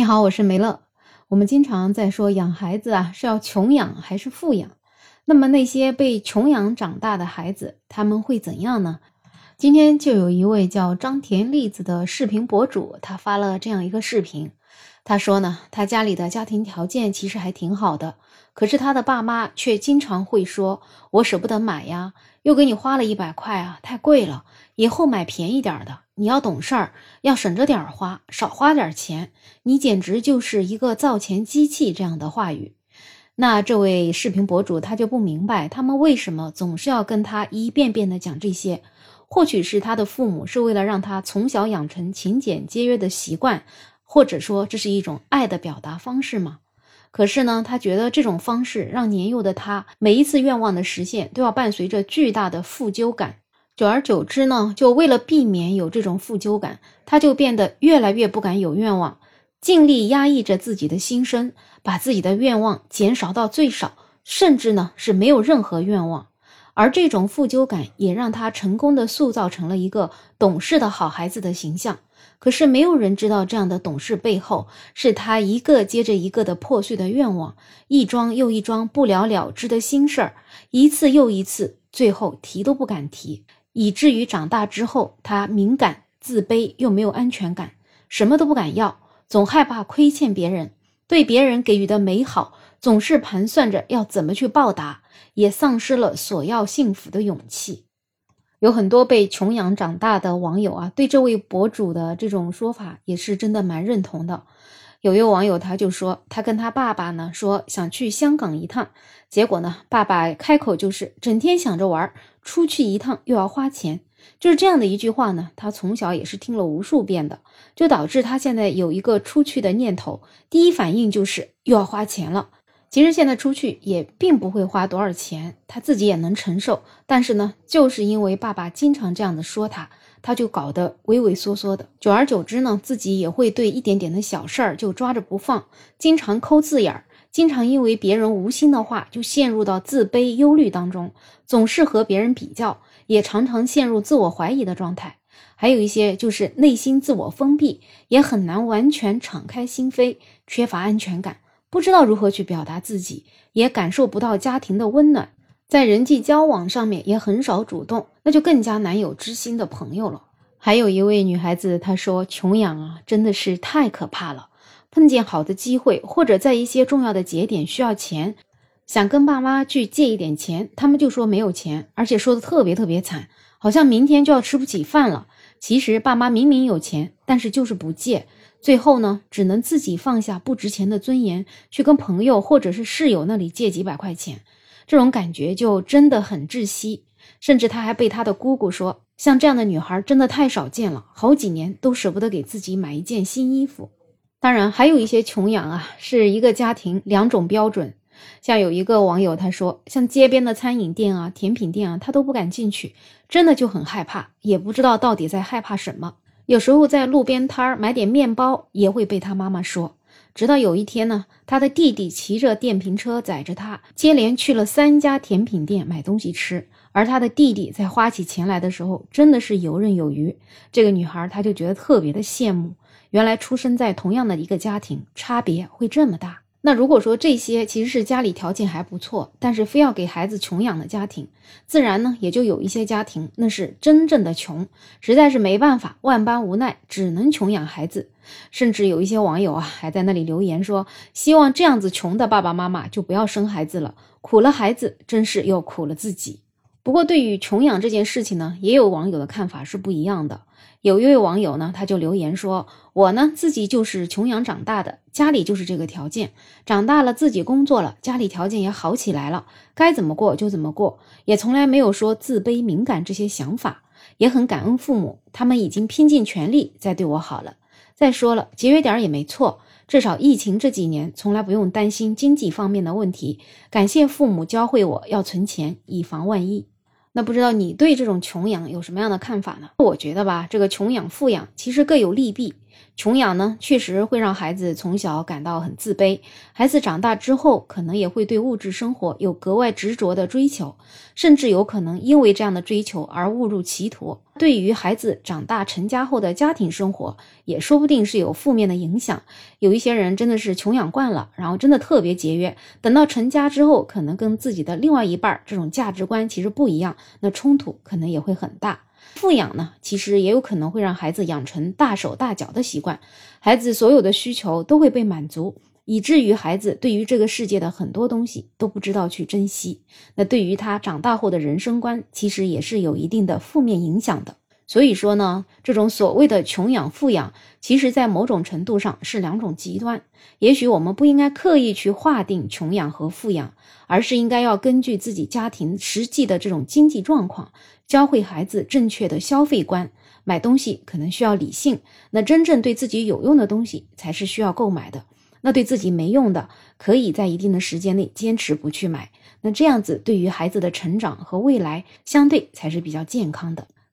你好，我是梅乐。我们经常在说养孩子啊，是要穷养还是富养？那么那些被穷养长大的孩子，他们会怎样呢？今天就有一位叫张田栗子的视频博主，他发了这样一个视频。他说呢，他家里的家庭条件其实还挺好的，可是他的爸妈却经常会说：“我舍不得买呀，又给你花了一百块啊，太贵了，以后买便宜点的。你要懂事儿，要省着点花，少花点钱。你简直就是一个造钱机器。”这样的话语。那这位视频博主他就不明白，他们为什么总是要跟他一遍遍的讲这些。或许是他的父母是为了让他从小养成勤俭节约的习惯，或者说这是一种爱的表达方式吗？可是呢，他觉得这种方式让年幼的他每一次愿望的实现都要伴随着巨大的负疚感。久而久之呢，就为了避免有这种负疚感，他就变得越来越不敢有愿望，尽力压抑着自己的心声，把自己的愿望减少到最少，甚至呢是没有任何愿望。而这种负疚感也让他成功的塑造成了一个懂事的好孩子的形象。可是没有人知道，这样的懂事背后是他一个接着一个的破碎的愿望，一桩又一桩不了了之的心事儿，一次又一次，最后提都不敢提，以至于长大之后，他敏感、自卑又没有安全感，什么都不敢要，总害怕亏欠别人，对别人给予的美好总是盘算着要怎么去报答。也丧失了索要幸福的勇气。有很多被穷养长大的网友啊，对这位博主的这种说法也是真的蛮认同的。有一位网友他就说，他跟他爸爸呢说想去香港一趟，结果呢，爸爸开口就是整天想着玩，出去一趟又要花钱，就是这样的一句话呢，他从小也是听了无数遍的，就导致他现在有一个出去的念头，第一反应就是又要花钱了。其实现在出去也并不会花多少钱，他自己也能承受。但是呢，就是因为爸爸经常这样的说他，他就搞得畏畏缩缩的。久而久之呢，自己也会对一点点的小事儿就抓着不放，经常抠字眼儿，经常因为别人无心的话就陷入到自卑忧虑当中，总是和别人比较，也常常陷入自我怀疑的状态。还有一些就是内心自我封闭，也很难完全敞开心扉，缺乏安全感。不知道如何去表达自己，也感受不到家庭的温暖，在人际交往上面也很少主动，那就更加难有知心的朋友了。还有一位女孩子，她说：“穷养啊，真的是太可怕了。碰见好的机会，或者在一些重要的节点需要钱，想跟爸妈去借一点钱，他们就说没有钱，而且说的特别特别惨，好像明天就要吃不起饭了。其实爸妈明明有钱，但是就是不借。”最后呢，只能自己放下不值钱的尊严，去跟朋友或者是室友那里借几百块钱，这种感觉就真的很窒息。甚至他还被他的姑姑说，像这样的女孩真的太少见了，好几年都舍不得给自己买一件新衣服。当然，还有一些穷养啊，是一个家庭两种标准。像有一个网友他说，像街边的餐饮店啊、甜品店啊，他都不敢进去，真的就很害怕，也不知道到底在害怕什么。有时候在路边摊儿买点面包，也会被他妈妈说。直到有一天呢，他的弟弟骑着电瓶车载着他，接连去了三家甜品店买东西吃。而他的弟弟在花起钱来的时候，真的是游刃有余。这个女孩，她就觉得特别的羡慕。原来出生在同样的一个家庭，差别会这么大。那如果说这些其实是家里条件还不错，但是非要给孩子穷养的家庭，自然呢也就有一些家庭那是真正的穷，实在是没办法，万般无奈，只能穷养孩子。甚至有一些网友啊还在那里留言说，希望这样子穷的爸爸妈妈就不要生孩子了，苦了孩子，真是又苦了自己。不过对于穷养这件事情呢，也有网友的看法是不一样的。有一位网友呢，他就留言说：“我呢自己就是穷养长大的，家里就是这个条件。长大了自己工作了，家里条件也好起来了，该怎么过就怎么过，也从来没有说自卑、敏感这些想法，也很感恩父母，他们已经拼尽全力在对我好了。再说了，节约点也没错，至少疫情这几年从来不用担心经济方面的问题。感谢父母教会我要存钱，以防万一。”那不知道你对这种穷养有什么样的看法呢？我觉得吧，这个穷养富养其实各有利弊。穷养呢，确实会让孩子从小感到很自卑。孩子长大之后，可能也会对物质生活有格外执着的追求，甚至有可能因为这样的追求而误入歧途。对于孩子长大成家后的家庭生活，也说不定是有负面的影响。有一些人真的是穷养惯了，然后真的特别节约，等到成家之后，可能跟自己的另外一半这种价值观其实不一样，那冲突可能也会很大。富养呢，其实也有可能会让孩子养成大手大脚的习惯，孩子所有的需求都会被满足，以至于孩子对于这个世界的很多东西都不知道去珍惜。那对于他长大后的人生观，其实也是有一定的负面影响的。所以说呢，这种所谓的穷养富养，其实在某种程度上是两种极端。也许我们不应该刻意去划定穷养和富养，而是应该要根据自己家庭实际的这种经济状况，教会孩子正确的消费观。买东西可能需要理性，那真正对自己有用的东西才是需要购买的。那对自己没用的，可以在一定的时间内坚持不去买。那这样子对于孩子的成长和未来，相对才是比较健康的。